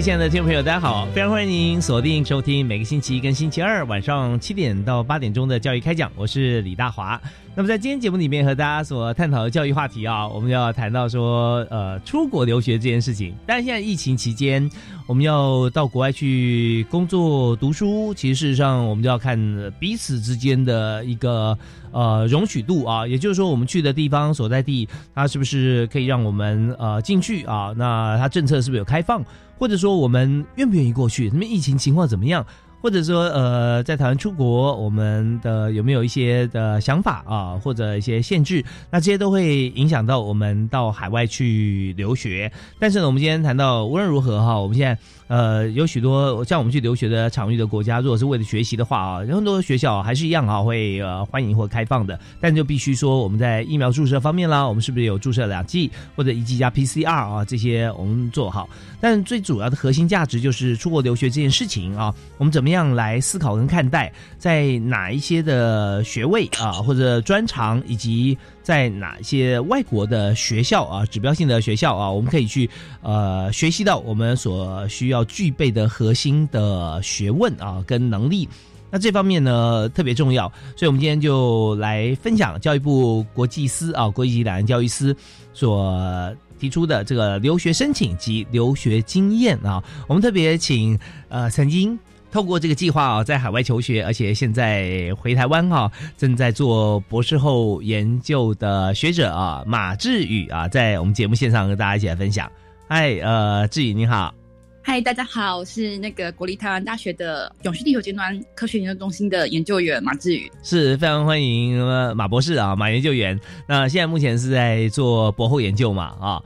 亲爱的听众朋友，大家好！非常欢迎您锁定收听每个星期一跟星期二晚上七点到八点钟的教育开讲，我是李大华。那么在今天节目里面和大家所探讨的教育话题啊，我们要谈到说，呃，出国留学这件事情。但是现在疫情期间，我们要到国外去工作读书，其实事实上我们就要看彼此之间的一个呃容许度啊，也就是说，我们去的地方所在地，它是不是可以让我们呃进去啊？那它政策是不是有开放？或者说我们愿不愿意过去？那么疫情情况怎么样？或者说呃，在台湾出国，我们的有没有一些的想法啊，或者一些限制？那这些都会影响到我们到海外去留学。但是呢，我们今天谈到无论如何哈，我们现在。呃，有许多像我们去留学的场域的国家，如果是为了学习的话啊，有很多学校还是一样啊，会呃欢迎或开放的。但就必须说，我们在疫苗注射方面啦，我们是不是有注射两剂或者一剂加 PCR 啊？这些我们做好。但最主要的核心价值就是出国留学这件事情啊，我们怎么怎样来思考跟看待，在哪一些的学位啊或者专长以及。在哪些外国的学校啊，指标性的学校啊，我们可以去呃学习到我们所需要具备的核心的学问啊跟能力。那这方面呢特别重要，所以我们今天就来分享教育部国际司啊国际两岸教育司所提出的这个留学申请及留学经验啊。我们特别请呃曾经。透过这个计划啊，在海外求学，而且现在回台湾哈，正在做博士后研究的学者啊，马志宇啊，在我们节目线上跟大家一起来分享。嗨，呃，志宇你好。嗨，大家好，我是那个国立台湾大学的永续地球尖端科学研究中心的研究员马志宇，是非常欢迎马博士啊，马研究员。那现在目前是在做博后研究嘛啊？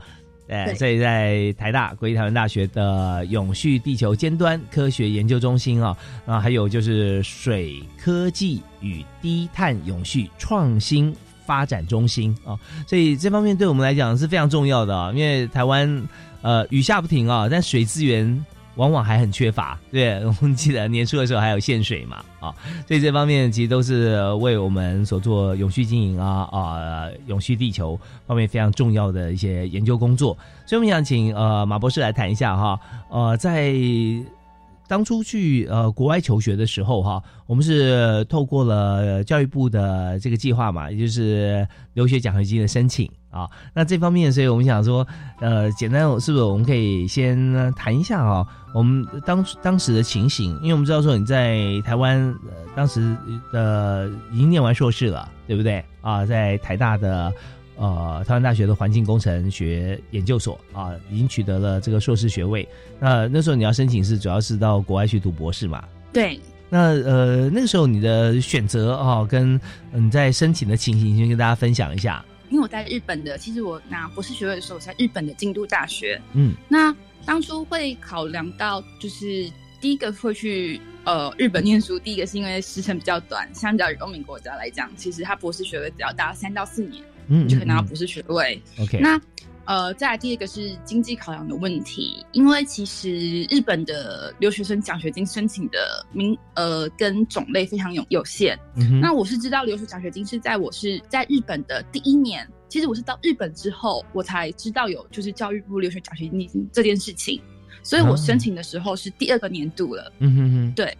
对，所以在台大国立台湾大学的永续地球尖端科学研究中心啊，啊，还有就是水科技与低碳永续创新发展中心啊，所以这方面对我们来讲是非常重要的啊，因为台湾呃雨下不停啊，但水资源。往往还很缺乏，对，我们记得年初的时候还有限水嘛，啊，所以这方面其实都是为我们所做永续经营啊啊，永续地球方面非常重要的一些研究工作。所以我们想请呃马博士来谈一下哈，呃，在当初去呃国外求学的时候哈，我们是透过了教育部的这个计划嘛，也就是留学奖学金的申请。啊，那这方面，所以我们想说，呃，简单是不是我们可以先谈一下啊？我们当当时的情形，因为我们知道说你在台湾，呃，当时呃已经念完硕士了，对不对？啊，在台大的呃台湾大学的环境工程学研究所啊，已经取得了这个硕士学位。那那时候你要申请是主要是到国外去读博士嘛？对。那呃那个时候你的选择啊，跟你在申请的情形，先跟大家分享一下。因为我在日本的，其实我拿博士学位的时候，我在日本的京都大学。嗯，那当初会考量到，就是第一个会去呃日本念书，第一个是因为时程比较短，相较于欧美国家来讲，其实他博士学位只要达三到四年，嗯，就可以拿到博士学位。OK，那。呃，再来第二个是经济考量的问题，因为其实日本的留学生奖学金申请的名额跟种类非常有有限。那我是知道留学奖学金是在我是在日本的第一年，其实我是到日本之后我才知道有就是教育部留学奖学金这件事情，所以我申请的时候是第二个年度了。嗯哼哼，对。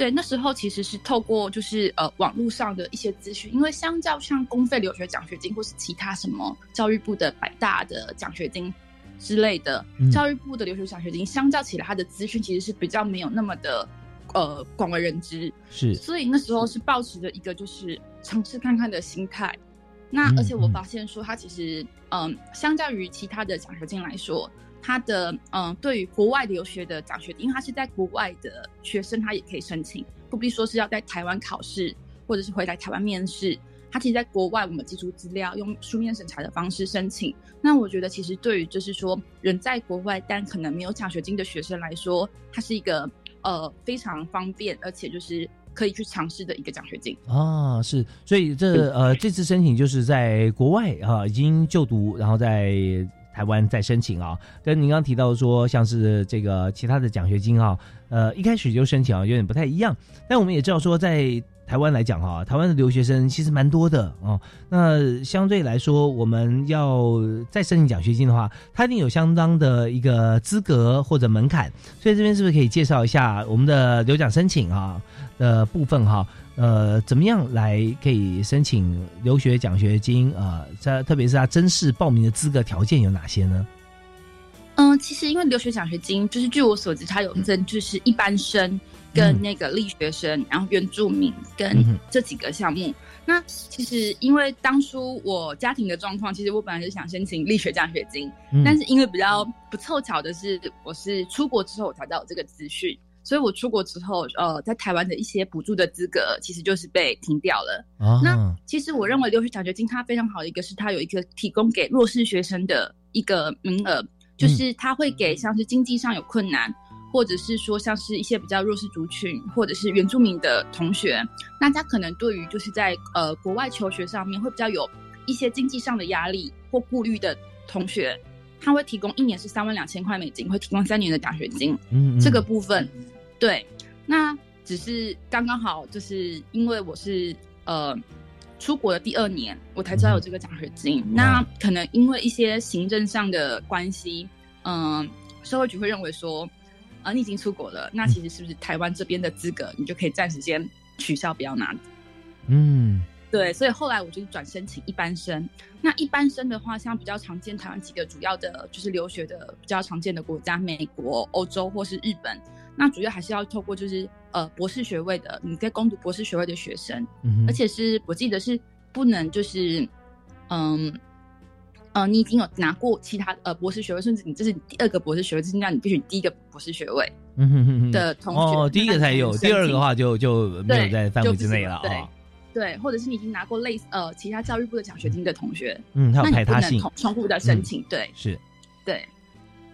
对，那时候其实是透过就是呃网络上的一些资讯，因为相较像公费留学奖学金或是其他什么教育部的百大的奖学金之类的，教育部的留学奖学金相较起来，它的资讯其实是比较没有那么的呃广为人知。是，所以那时候是抱持着一个就是尝试看看的心态。那而且我发现说，它其实嗯，相较于其他的奖学金来说。他的嗯，对于国外留学的奖学金，因为他是在国外的学生，他也可以申请，不必说是要在台湾考试，或者是回来台湾面试。他其实在国外，我们寄出资料，用书面审查的方式申请。那我觉得，其实对于就是说人在国外但可能没有奖学金的学生来说，它是一个呃非常方便，而且就是可以去尝试的一个奖学金啊。是，所以这呃这次申请就是在国外啊已经就读，然后在。台湾在申请啊，跟您刚提到说，像是这个其他的奖学金啊，呃，一开始就申请啊，有点不太一样。但我们也知道说，在台湾来讲哈，台湾的留学生其实蛮多的哦。那相对来说，我们要再申请奖学金的话，它一定有相当的一个资格或者门槛。所以这边是不是可以介绍一下我们的留奖申请啊的部分哈？呃，怎么样来可以申请留学奖学金啊？在特别是他真试报名的资格条件有哪些呢？嗯，其实因为留学奖学金，就是据我所知，它有分就是一般生跟那个力学生，然后原住民跟这几个项目。那其实因为当初我家庭的状况，其实我本来是想申请力学奖学金，但是因为比较不凑巧的是，我是出国之后我才知道这个资讯。所以我出国之后，呃，在台湾的一些补助的资格其实就是被停掉了。那其实我认为留学奖学金它非常好的一个是它有一个提供给弱势学生的一个名额，就是它会给像是经济上有困难，或者是说像是一些比较弱势族群，或者是原住民的同学，那他可能对于就是在呃国外求学上面会比较有一些经济上的压力或顾虑的同学。他会提供一年是三万两千块美金，会提供三年的奖学金。嗯，这个部分，对，那只是刚刚好，就是因为我是呃出国的第二年，我才知道有这个奖学金。那可能因为一些行政上的关系，嗯，社会局会认为说，啊，你已经出国了，那其实是不是台湾这边的资格，你就可以暂时先取消，不要拿？嗯。对，所以后来我就转申请一般生。那一般生的话，像比较常见台湾几个主要的，就是留学的比较常见的国家，美国、欧洲或是日本。那主要还是要透过就是呃博士学位的，你在攻读博士学位的学生，而且是我记得是不能就是嗯呃你已经有拿过其他呃博士学位，甚至你这是第二个博士学位，就是让你必须第一个博士学位的同学哦，第一个才有，第二个的话就就没有在范围之内了啊。对，或者是你已经拿过类似呃其他教育部的奖学金的同学，嗯，他有排他性，重复的申请，对，是，对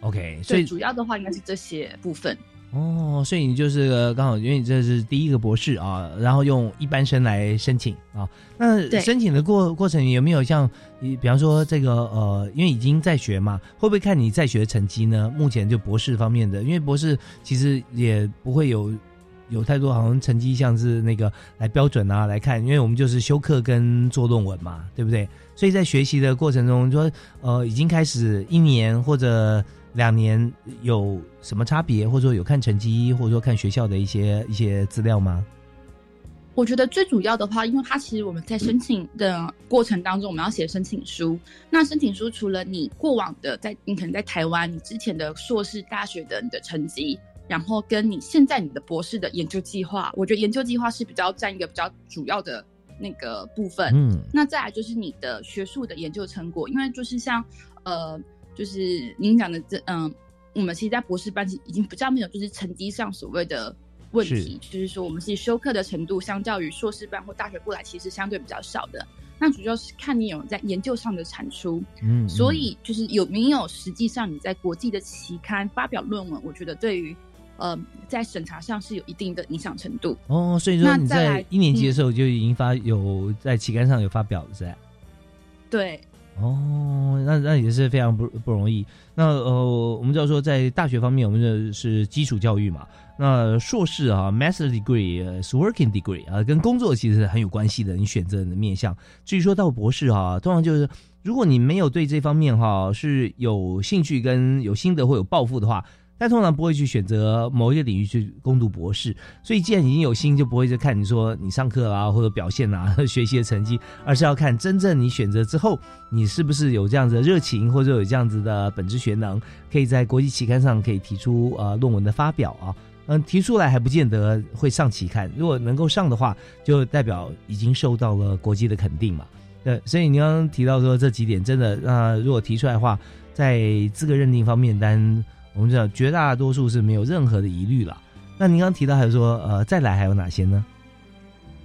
，OK，所以主要的话应该是这些部分。哦，所以你就是刚好，因为你这是第一个博士啊，然后用一般生来申请啊，那申请的过过程有没有像你，比方说这个呃，因为已经在学嘛，会不会看你在学的成绩呢？目前就博士方面的，因为博士其实也不会有。有太多好像成绩像是那个来标准啊来看，因为我们就是修课跟做论文嘛，对不对？所以在学习的过程中，说呃已经开始一年或者两年有什么差别，或者说有看成绩，或者说看学校的一些一些资料吗？我觉得最主要的话，因为它其实我们在申请的过程当中，我们要写申请书。那申请书除了你过往的在你可能在台湾你之前的硕士、大学的你的成绩。然后跟你现在你的博士的研究计划，我觉得研究计划是比较占一个比较主要的那个部分。嗯，那再来就是你的学术的研究成果，因为就是像呃，就是您讲的这嗯，我们其实，在博士班级已经比较没有就是成绩上所谓的问题，就是说我们是修课的程度，相较于硕士班或大学过来，其实相对比较少的。那主要是看你有在研究上的产出，嗯，所以就是有没有实际上你在国际的期刊发表论文，我觉得对于呃，在审查上是有一定的影响程度哦，所以说你在一年级的时候就已经发有在期刊上有发表了，是吧？对，哦，那那也是非常不不容易。那呃，我们知道说在大学方面，我们的是基础教育嘛。那硕士啊，master degree 是 working degree 啊，跟工作其实很有关系的。你选择你的面向，至于说到博士啊，通常就是如果你没有对这方面哈是有兴趣跟有心得或有抱负的话。但通常不会去选择某一个领域去攻读博士。所以，既然已经有心，就不会去看你说你上课啊或者表现啊 学习的成绩，而是要看真正你选择之后，你是不是有这样子的热情，或者有这样子的本质学能，可以在国际期刊上可以提出呃论文的发表啊。嗯，提出来还不见得会上期刊，如果能够上的话，就代表已经受到了国际的肯定嘛。对，所以你刚刚提到说这几点真的，那如果提出来的话，在资格认定方面，单我们知道绝大多数是没有任何的疑虑了。那您刚刚提到还有说，呃，再来还有哪些呢？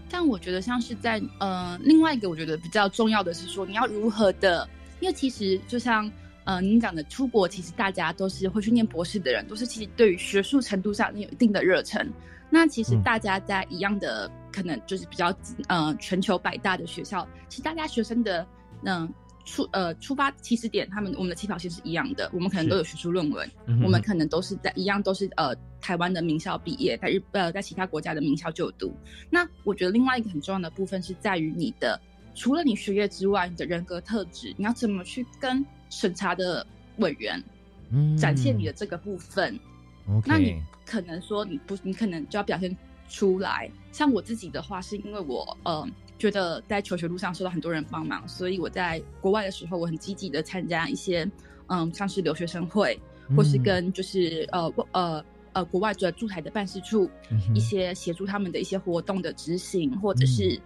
但我觉得像是在呃，另外一个我觉得比较重要的是说，你要如何的，因为其实就像。呃，您讲的出国，其实大家都是会去念博士的人，都是其实对于学术程度上有一定的热忱。那其实大家在一样的可能就是比较呃全球百大的学校，其实大家学生的嗯出呃出发起始点，他们我们的起跑线是一样的。我们可能都有学术论文，我们可能都是在一样都是呃台湾的名校毕业，在日呃在其他国家的名校就读。那我觉得另外一个很重要的部分是在于你的除了你学业之外，你的人格特质，你要怎么去跟。审查的委员，展现你的这个部分，那你可能说你不，你可能就要表现出来。像我自己的话，是因为我呃觉得在求学路上受到很多人帮忙，所以我在国外的时候，我很积极的参加一些嗯，像是留学生会，或是跟就是呃呃呃国外的驻台的办事处一些协助他们的一些活动的执行，或者是。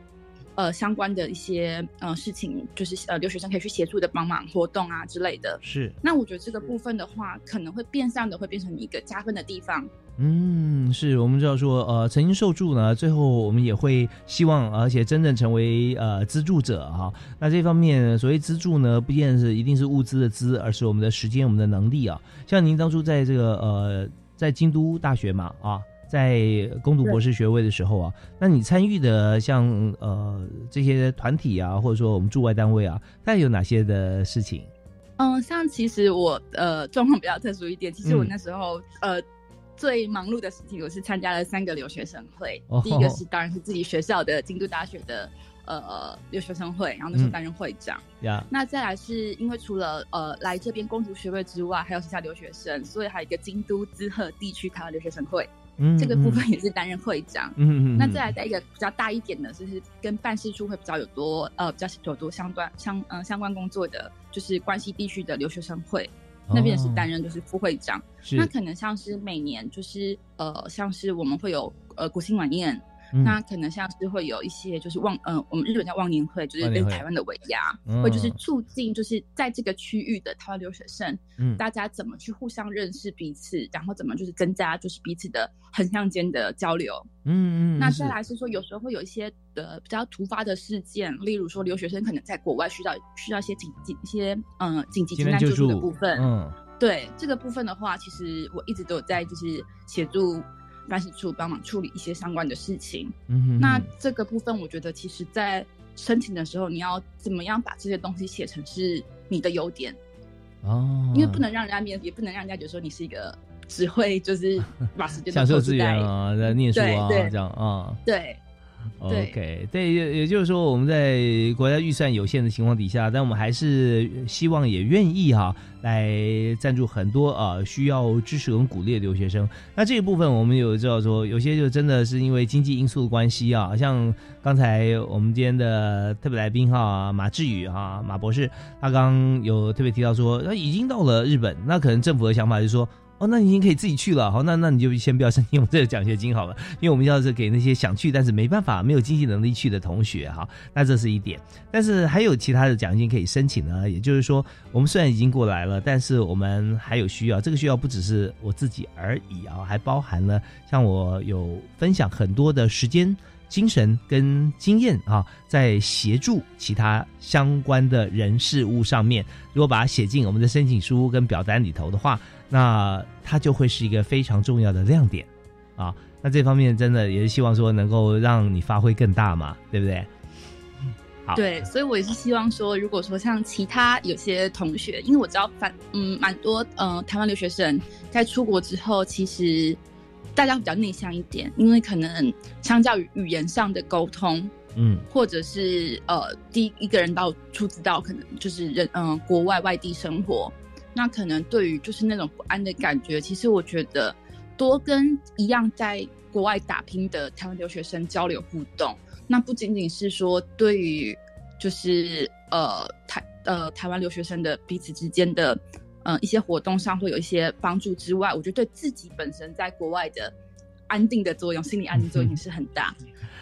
呃，相关的一些呃事情，就是呃留学生可以去协助的帮忙活动啊之类的。是。那我觉得这个部分的话，可能会变相的会变成一个加分的地方。嗯，是我们知道说，呃，曾经受助呢，最后我们也会希望，而且真正成为呃资助者哈。那这方面所谓资助呢，不见是一定是物资的资，而是我们的时间、我们的能力啊。像您当初在这个呃在京都大学嘛啊。在攻读博士学位的时候啊，那你参与的像呃这些团体啊，或者说我们驻外单位啊，大概有哪些的事情？嗯，像其实我呃状况比较特殊一点，其实我那时候呃最忙碌的事情，我是参加了三个留学生会。第一个是当然是自己学校的京都大学的呃留学生会，然后那时候担任会长。呀，那再来是因为除了呃来这边攻读学位之外，还有其他留学生，所以还有一个京都滋贺地区台湾留学生会。这个部分也是担任会长。嗯嗯。那再来在一个比较大一点的，就是跟办事处会比较有多呃比较有多相关相嗯相关工作的，就是关系地区的留学生会那边是担任就是副会长。那可能像是每年就是呃像是我们会有呃国庆晚宴。那可能像是会有一些，就是忘，嗯，我们日本叫忘年会，就是跟台湾的尾牙，会就是促进，就是在这个区域的台湾留学生，嗯，大家怎么去互相认识彼此，然后怎么就是增加就是彼此的横向间的交流，嗯嗯。那再来是说，有时候会有一些的比较突发的事件，例如说留学生可能在国外需要需要一些紧急一些嗯紧急急难救助的部分，嗯，对这个部分的话，其实我一直都有在就是协助。办事处帮忙处理一些相关的事情。嗯，那这个部分，我觉得其实，在申请的时候，你要怎么样把这些东西写成是你的优点？哦，因为不能让人家面，也不能让人家觉得说你是一个只会就是把时间享受资源啊，在念书啊这样啊。对。OK，对，也也就是说，我们在国家预算有限的情况底下，但我们还是希望也愿意哈来赞助很多啊需要支持跟鼓励的留学生。那这一部分我们有知道说，有些就真的是因为经济因素的关系啊，像刚才我们今天的特别来宾哈马志宇哈马博士，他刚有特别提到说，他已经到了日本，那可能政府的想法就是说。哦，那你已经可以自己去了，好，那那你就先不要申请我们这个奖学金好了，因为我们要是给那些想去但是没办法、没有经济能力去的同学哈，那这是一点。但是还有其他的奖学金可以申请呢，也就是说，我们虽然已经过来了，但是我们还有需要，这个需要不只是我自己而已啊，还包含了像我有分享很多的时间。精神跟经验啊，在协助其他相关的人事物上面，如果把它写进我们的申请书跟表单里头的话，那它就会是一个非常重要的亮点啊。那这方面真的也是希望说能够让你发挥更大嘛，对不对？好，对，所以我也是希望说，如果说像其他有些同学，因为我知道反嗯蛮多嗯台湾留学生在出国之后，其实。大家比较内向一点，因为可能相较于语言上的沟通，嗯，或者是呃，第一个人到初知道，可能就是人嗯，国外外地生活，那可能对于就是那种不安的感觉，其实我觉得多跟一样在国外打拼的台湾留学生交流互动，那不仅仅是说对于就是呃台呃台湾留学生的彼此之间的呃一些活动上会有一些帮助之外，我觉得对自己本身在国外的安定的作用，心理安定作用 是很大。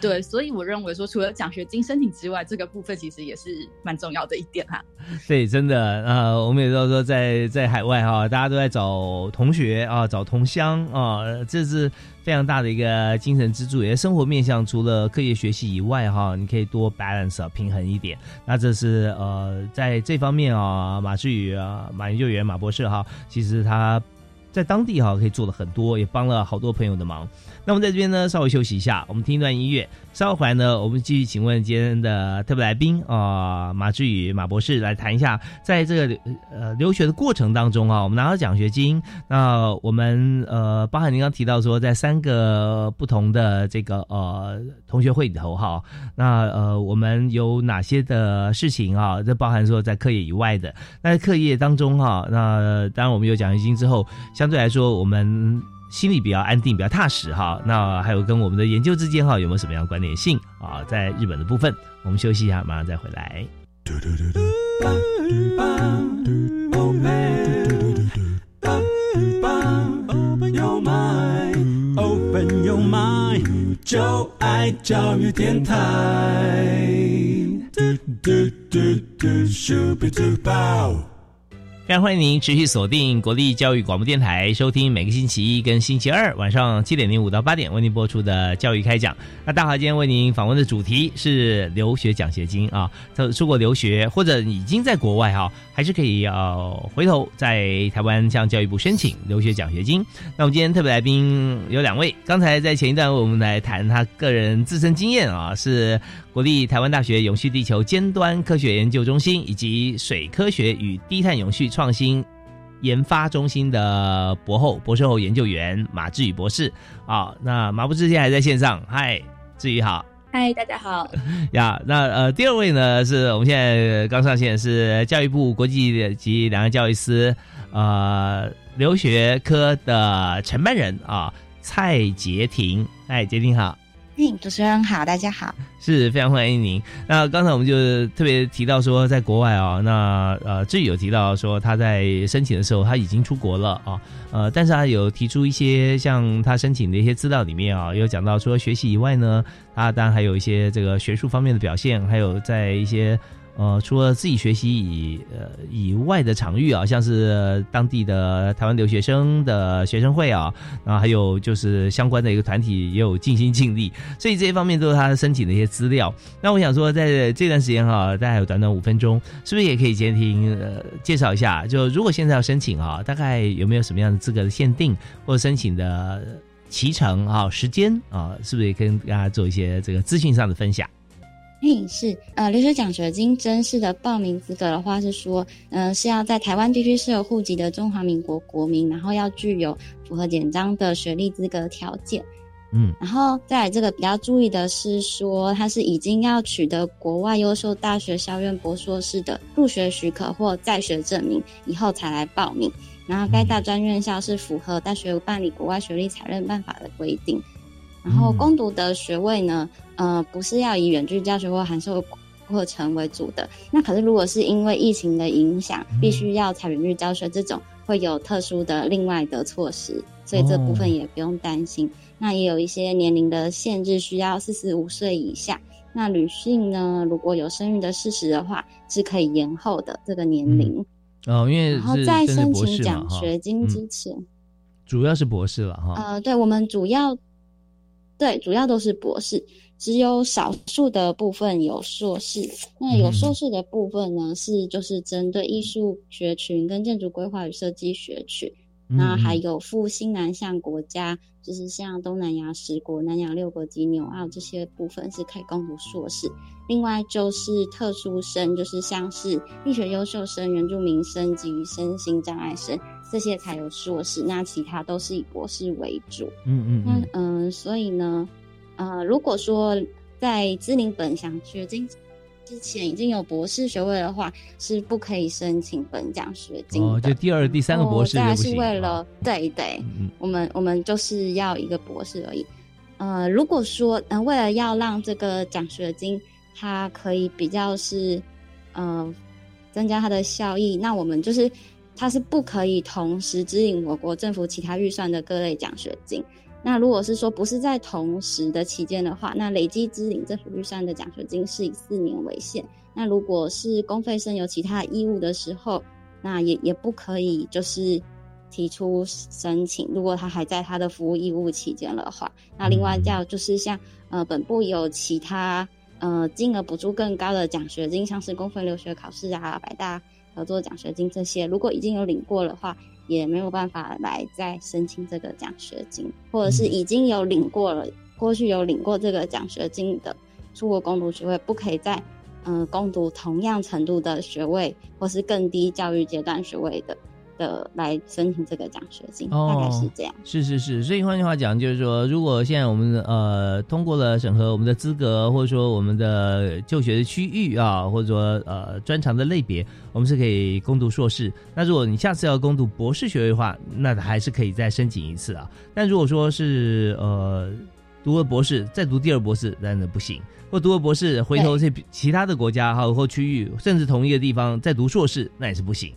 对，所以我认为说，除了奖学金申请之外，这个部分其实也是蛮重要的一点哈。对，真的，呃，我们也知道说，在在海外哈，大家都在找同学啊，找同乡啊，这是非常大的一个精神支柱，也生活面向。除了课业学习以外哈，你可以多 balance 平衡一点。那这是呃，在这方面啊，马志宇啊，马研究员马博士哈，其实他在当地哈可以做了很多，也帮了好多朋友的忙。那我们在这边呢，稍微休息一下，我们听一段音乐。稍后回来呢，我们继续请问今天的特别来宾啊，马志宇马博士来谈一下，在这个呃留学的过程当中啊，我们拿到奖学金，那我们呃，包含您刚提到说，在三个不同的这个呃同学会里头哈，那呃我们有哪些的事情啊？这包含说在课业以外的，那在课业当中哈，那当然我们有奖学金之后，相对来说我们。心里比较安定，比较踏实哈。那还有跟我们的研究之间哈，有没有什么样关联性啊？在日本的部分，我们休息一下，马上再回来。就爱教育电台。非常欢迎您持续锁定国立教育广播电台，收听每个星期一跟星期二晚上七点零五到八点为您播出的教育开讲。那大华今天为您访问的主题是留学奖学金啊，出国留学或者已经在国外哈，还是可以呃回头在台湾向教育部申请留学奖学金。那我们今天特别来宾有两位，刚才在前一段我们来谈他个人自身经验啊，是。国立台湾大学永续地球尖端科学研究中心以及水科学与低碳永续创新研发中心的博后、博士后研究员马志宇博士。啊，那马博士现在还在线上。嗨，志宇好。嗨，大家好。呀，那呃，第二位呢是我们现在刚上线是教育部国际及两岸教育司呃留学科的承办人啊，蔡杰婷。哎，杰婷好。主持人好，大家好，是非常欢迎您。那刚才我们就特别提到说，在国外啊，那呃，这里有提到说他在申请的时候他已经出国了啊，呃，但是他有提出一些像他申请的一些资料里面啊，有讲到说学习以外呢，他当然还有一些这个学术方面的表现，还有在一些。呃，除了自己学习以呃以外的场域啊，像是当地的台湾留学生的学生会啊，然后还有就是相关的一个团体也有尽心尽力，所以这些方面都是他申请的一些资料。那我想说，在这段时间哈，大概有短短五分钟，是不是也可以先听呃介绍一下？就如果现在要申请啊，大概有没有什么样的资格的限定，或者申请的期程啊、时间啊，是不是也跟大家做一些这个资讯上的分享？是呃，留学奖学金正式的报名资格的话是说，呃，是要在台湾地区设有户籍的中华民国国民，然后要具有符合简章的学历资格条件，嗯，然后再来这个比较注意的是说，他是已经要取得国外优秀大学校院博硕士的入学许可或在学证明以后才来报名，然后该大专院校是符合大学办理国外学历采认办法的规定。然后攻读的学位呢，呃，不是要以远距教学或函授课程为主的。那可是如果是因为疫情的影响，必须要采远距教学，这种会有特殊的另外的措施，所以这部分也不用担心。那也有一些年龄的限制，需要四十五岁以下。那女性呢，如果有生育的事实的话，是可以延后的这个年龄。哦，因为然后在申请奖学金之前，主要是博士了哈。呃，对，我们主要。对，主要都是博士，只有少数的部分有硕士。那有硕士的部分呢，是就是针对艺术学群跟建筑规划与设计学群。那还有赴新南向国家，就是像东南亚十国、南亚六国及纽澳这些部分是可以攻读硕士。另外就是特殊生，就是像是力学优秀生、原住民生及身心障碍生。这些才有硕士，那其他都是以博士为主。嗯嗯，那嗯，所以呢，呃，如果说在资龄本奖学金之前已经有博士学位的话，是不可以申请本奖学金的。哦，就第二、第三个博士再是为了对对，我们我们就是要一个博士而已。呃，如果说嗯，为了要让这个奖学金它可以比较是呃增加它的效益，那我们就是它是不可以同时支领我国政府其他预算的各类奖学金。那如果是说不是在同时的期间的话，那累计支领政府预算的奖学金是以四年为限。那如果是公费生有其他义务的时候，那也也不可以就是提出申请。如果他还在他的服务义务期间的话，那另外叫就是像呃本部有其他呃金额补助更高的奖学金，像是公费留学考试啊、百大合作奖学金这些，如果已经有领过的话。也没有办法来再申请这个奖学金，或者是已经有领过了，过去有领过这个奖学金的出国攻读学位，不可以再嗯攻读同样程度的学位，或是更低教育阶段学位的。的来申请这个奖学金，大概是这样。是是是，所以换句话讲，就是说，如果现在我们呃通过了审核我们的资格，或者说我们的就学的区域啊，或者说呃专长的类别，我们是可以攻读硕士。那如果你下次要攻读博士学位的话，那还是可以再申请一次啊。但如果说是呃读了博士再读第二博士，那那不行。或读了博士回头去其他的国家哈或区域，甚至同一个地方再读硕士，那也是不行。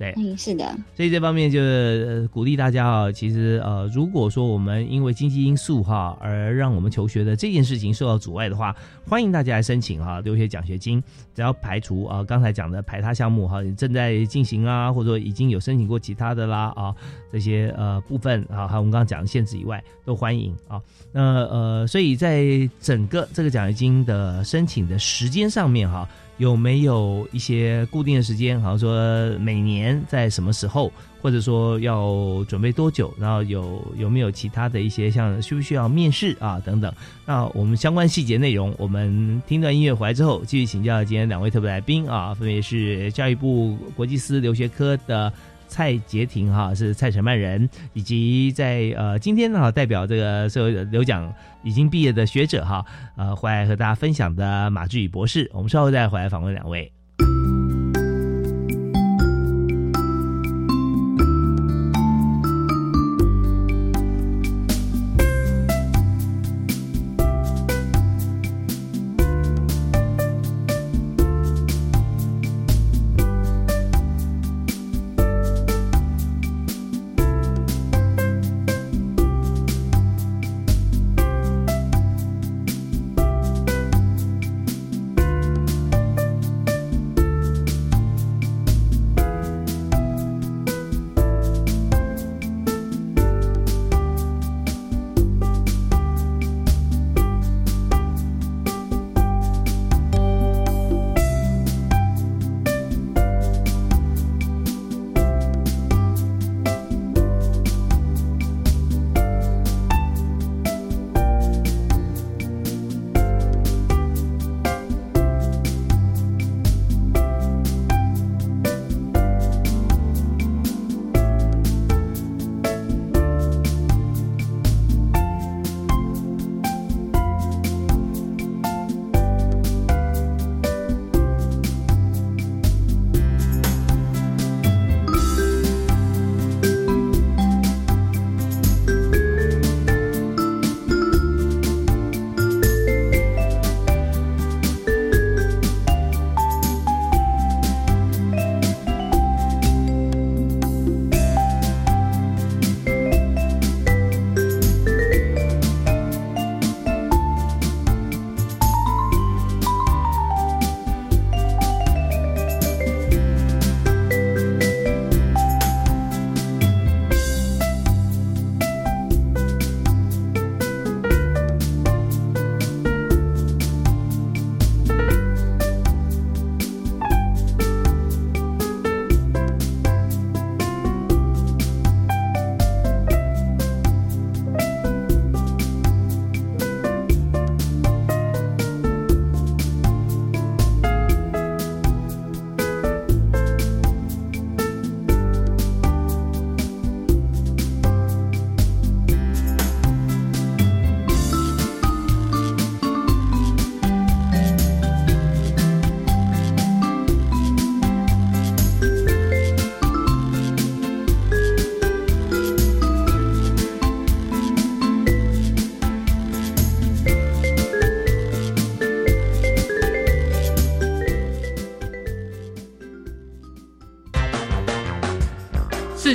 对，嗯，是的，所以这方面就是鼓励大家啊。其实呃，如果说我们因为经济因素哈而让我们求学的这件事情受到阻碍的话，欢迎大家来申请哈留学奖学金。只要排除啊刚才讲的排他项目哈正在进行啊，或者说已经有申请过其他的啦啊这些呃部分啊，还有我们刚刚讲的限制以外，都欢迎啊。那呃，所以在整个这个奖学金的申请的时间上面哈。有没有一些固定的时间？好像说每年在什么时候，或者说要准备多久？然后有有没有其他的一些像需不需要面试啊等等？那我们相关细节内容，我们听段音乐回来之后，继续请教今天两位特别来宾啊，分别是教育部国际司留学科的。蔡杰婷哈是蔡承曼人，以及在呃今天呢代表这个所有留奖已经毕业的学者哈，呃回来和大家分享的马志宇博士，我们稍后再回来访问两位。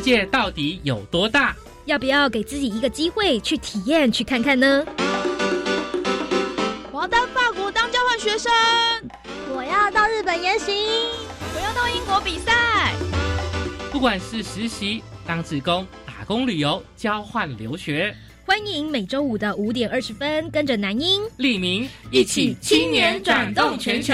界到底有多大？要不要给自己一个机会去体验、去看看呢？我要到法国当交换学生，我要到日本研习，我要到英国比赛。不管是实习、当志工、打工、旅游、交换留学，欢迎每周五的五点二十分，跟着南英、李明一起青年转动全球。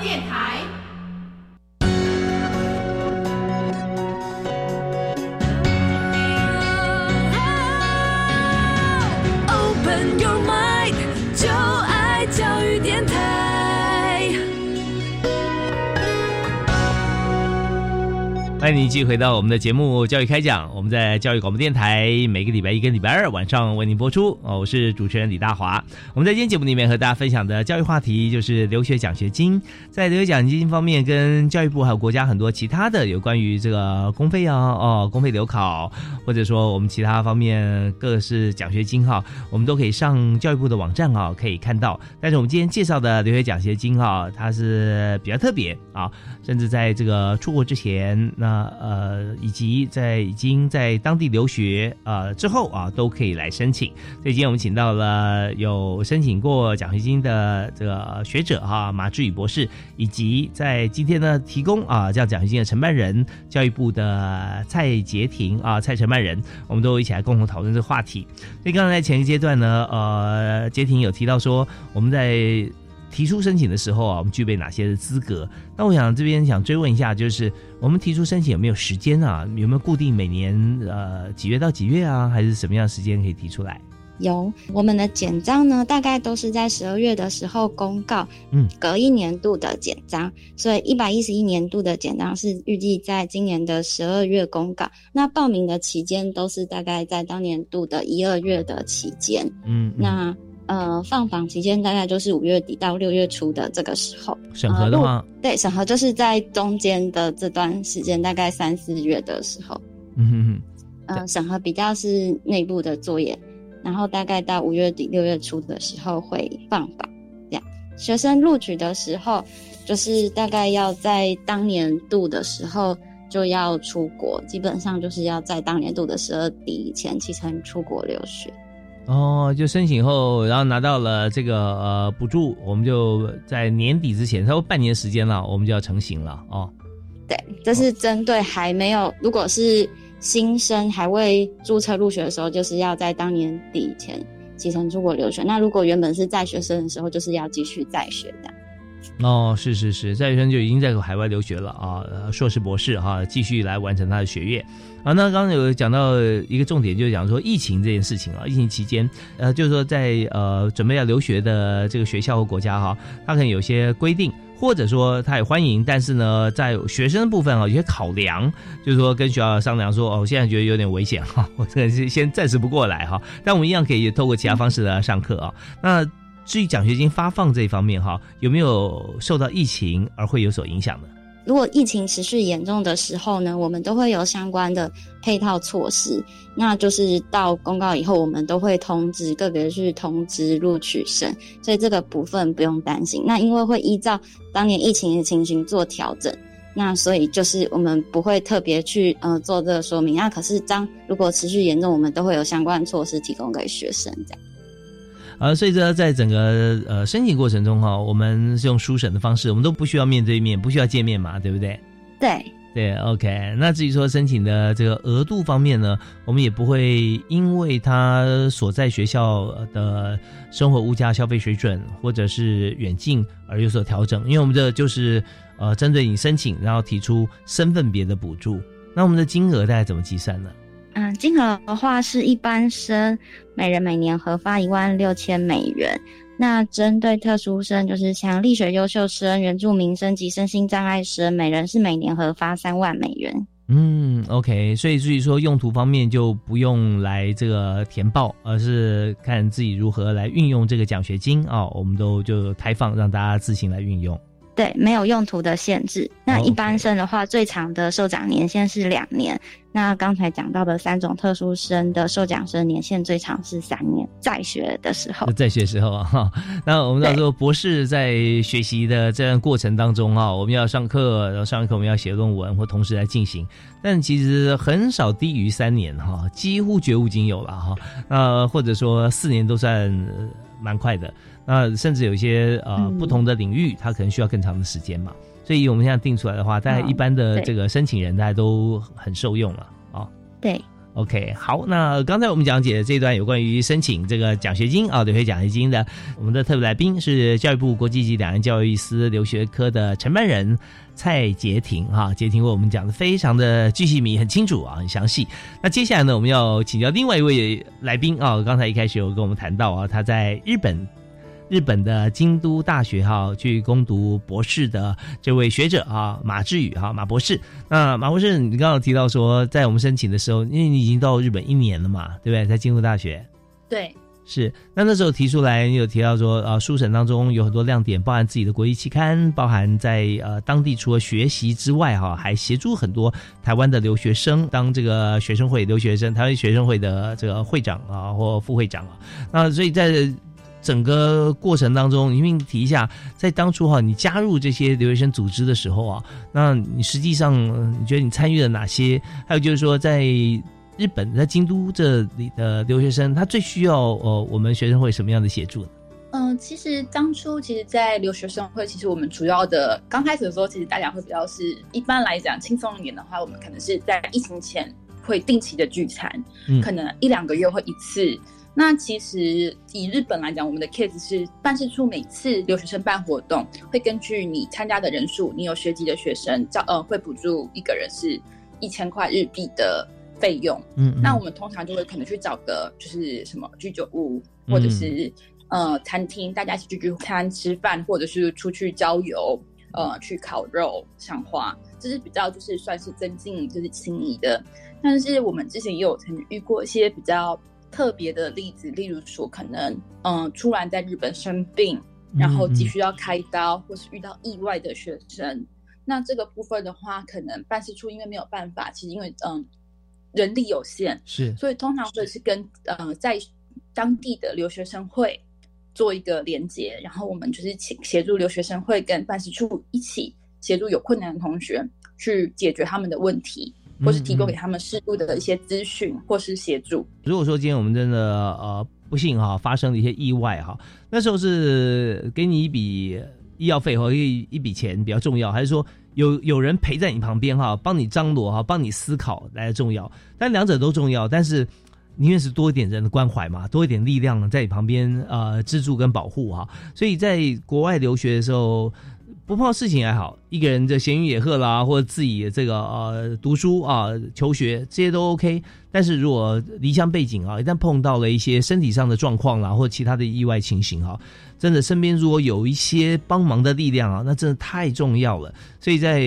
电台。欢迎您继续回到我们的节目《教育开讲》，我们在教育广播电台每个礼拜一跟礼拜二晚上为您播出。哦，我是主持人李大华。我们在今天节目里面和大家分享的教育话题就是留学奖学金。在留学奖学金方面，跟教育部还有国家很多其他的有关于这个公费啊、哦公费留考，或者说我们其他方面各式奖学金哈，我们都可以上教育部的网站啊可以看到。但是我们今天介绍的留学奖学金哈，它是比较特别啊，甚至在这个出国之前那。呃，以及在已经在当地留学呃之后啊，都可以来申请。所以今天我们请到了有申请过奖学金的这个学者哈，马志宇博士，以及在今天呢提供啊这样奖学金的承办人，教育部的蔡杰婷啊蔡承办人，我们都一起来共同讨论这个话题。所以刚才前一阶段呢，呃，杰婷有提到说我们在。提出申请的时候啊，我们具备哪些的资格？那我想这边想追问一下，就是我们提出申请有没有时间啊？有没有固定每年呃几月到几月啊？还是什么样的时间可以提出来？有，我们的简章呢，大概都是在十二月的时候公告，嗯，隔一年度的简章，所以一百一十一年度的简章是预计在今年的十二月公告。那报名的期间都是大概在当年度的一二月的期间，嗯，那。呃，放榜期间大概就是五月底到六月初的这个时候。审核的话，对，审核就是在中间的这段时间，大概三四月的时候。嗯哼哼。呃，审核比较是内部的作业，然后大概到五月底六月初的时候会放榜。这样，学生录取的时候，就是大概要在当年度的时候就要出国，基本上就是要在当年度的十二底以前启程出国留学。哦，就申请后，然后拿到了这个呃补助，我们就在年底之前，差不多半年时间了，我们就要成型了哦。对，这是针对还没有，如果是新生还未注册入学的时候，就是要在当年底前启程出国留学。那如果原本是在学生的时候，就是要继续在学的。哦，是是是，在学生就已经在海外留学了啊，硕士博士哈，继续来完成他的学业啊。那刚刚有讲到一个重点，就是讲说疫情这件事情啊，疫情期间，呃，就是说在呃准备要留学的这个学校和国家哈，他可能有些规定，或者说他也欢迎，但是呢，在学生的部分啊，有些考量，就是说跟学校商量说，哦，我现在觉得有点危险哈，我这个先暂时不过来哈，但我们一样可以透过其他方式来上课啊。那至于奖学金发放这一方面哈，有没有受到疫情而会有所影响呢？如果疫情持续严重的时候呢，我们都会有相关的配套措施。那就是到公告以后，我们都会通知个别去通知录取生，所以这个部分不用担心。那因为会依照当年疫情的情形做调整，那所以就是我们不会特别去呃做这个说明。那可是当如果持续严重，我们都会有相关措施提供给学生这样。呃，所以这在整个呃申请过程中哈，我们是用书审的方式，我们都不需要面对面，不需要见面嘛，对不对？对对，OK。那至于说申请的这个额度方面呢，我们也不会因为他所在学校的生活物价、消费水准或者是远近而有所调整，因为我们这就是呃针对你申请，然后提出身份别的补助。那我们的金额大概怎么计算呢？嗯，金额的话是一般生每人每年核发一万六千美元。那针对特殊生，就是像力学优秀生、原住民生及身心障碍生，每人是每年核发三万美元。嗯，OK。所以至于说用途方面，就不用来这个填报，而是看自己如何来运用这个奖学金啊。我们都就开放让大家自行来运用。对，没有用途的限制。那一般生的话，最长的受奖年限是两年。那刚才讲到的三种特殊生的受奖生年限最长是三年，在学的时候。在学时候啊，哈。那我们到时候博士在学习的这段过程当中啊，我们要上课，然后上完课我们要写论文或同时来进行。但其实很少低于三年哈，几乎绝无仅有了哈。那或者说四年都算蛮快的。那甚至有一些呃不同的领域，它可能需要更长的时间嘛。所以我们现在定出来的话，大家一般的这个申请人，大家都很受用了啊。对，OK，好。那刚才我们讲解的这段有关于申请这个奖学金啊，留学奖学金的，我们的特别来宾是教育部国际级两岸教育司留学科的承办人蔡杰婷哈。杰婷为我们讲的非常的具细密、很清楚啊，很详细。那接下来呢，我们要请教另外一位来宾啊，刚才一开始有跟我们谈到啊，他在日本。日本的京都大学哈去攻读博士的这位学者啊马志宇哈马博士，那马博士，你刚刚提到说，在我们申请的时候，因为你已经到日本一年了嘛，对不对？在京都大学，对，是。那那时候提出来，你有提到说，呃，书审当中有很多亮点，包含自己的国际期刊，包含在呃当地除了学习之外哈，还协助很多台湾的留学生当这个学生会留学生，台湾学生会的这个会长啊或副会长啊，那所以在。整个过程当中，你提一下，在当初哈，你加入这些留学生组织的时候啊，那你实际上你觉得你参与了哪些？还有就是说，在日本，在京都这里的留学生，他最需要呃我们学生会什么样的协助呢？嗯，其实当初其实，在留学生会，其实我们主要的刚开始的时候，其实大家会比较是一般来讲轻松一点的话，我们可能是在疫情前会定期的聚餐，可能一两个月会一次。那其实以日本来讲，我们的 case 是办事处每次留学生办活动，会根据你参加的人数，你有学籍的学生，叫呃会补助一个人是一千块日币的费用。嗯，那我们通常就会可能去找个就是什么居酒屋，或者是呃餐厅，大家一起聚聚餐吃饭，或者是出去郊游，呃去烤肉赏花，这是比较就是算是增进就是情谊的。但是我们之前也有曾经遇过一些比较。特别的例子，例如说，可能嗯，突然在日本生病，然后急需要开刀，或是遇到意外的学生，那这个部分的话，可能办事处因为没有办法，其实因为嗯人力有限，是，所以通常会是跟呃在当地的留学生会做一个连接，然后我们就是请协助留学生会跟办事处一起协助有困难的同学去解决他们的问题。或是提供给他们适度的一些资讯，或是协助。如果说今天我们真的呃不幸哈发生了一些意外哈，那时候是给你一笔医药费或一一笔钱比较重要，还是说有有人陪在你旁边哈，帮你张罗哈，帮你思考来重要？但两者都重要，但是宁愿是多一点人的关怀嘛，多一点力量在你旁边呃资助跟保护哈。所以在国外留学的时候。不碰事情还好，一个人这闲云野鹤啦，或者自己这个呃读书啊、求学这些都 OK。但是如果离乡背景啊，一旦碰到了一些身体上的状况啦，或其他的意外情形哈，真的身边如果有一些帮忙的力量啊，那真的太重要了。所以在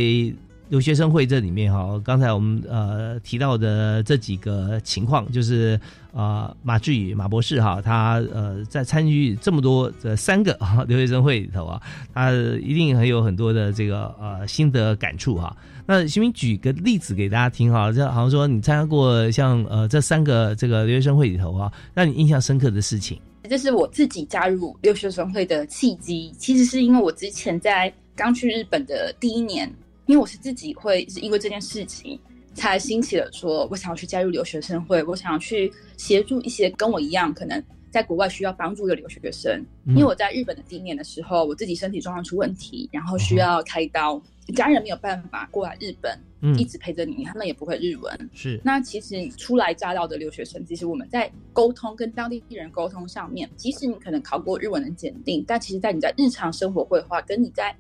留学生会这里面哈，刚才我们呃提到的这几个情况，就是啊马志宇马博士哈，他呃在参与这么多这三个啊 留学生会里头啊，他一定很有很多的这个呃心得感触哈。那行不行举个例子给大家听哈？就好像说你参加过像呃这三个这个留学生会里头啊，让你印象深刻的事情。这是我自己加入留学生会的契机，其实是因为我之前在刚去日本的第一年。因为我是自己会是因为这件事情才兴起了，说我想要去加入留学生会，我想要去协助一些跟我一样可能在国外需要帮助的留学生。因为我在日本的第一年的时候，我自己身体状况出问题，然后需要开刀，家人没有办法过来日本，一直陪着你，他们也不会日文。是那其实初来乍到的留学生，其实我们在沟通跟当地人沟通上面，即使你可能考过日文的检定，但其实在你在日常生活绘画跟你在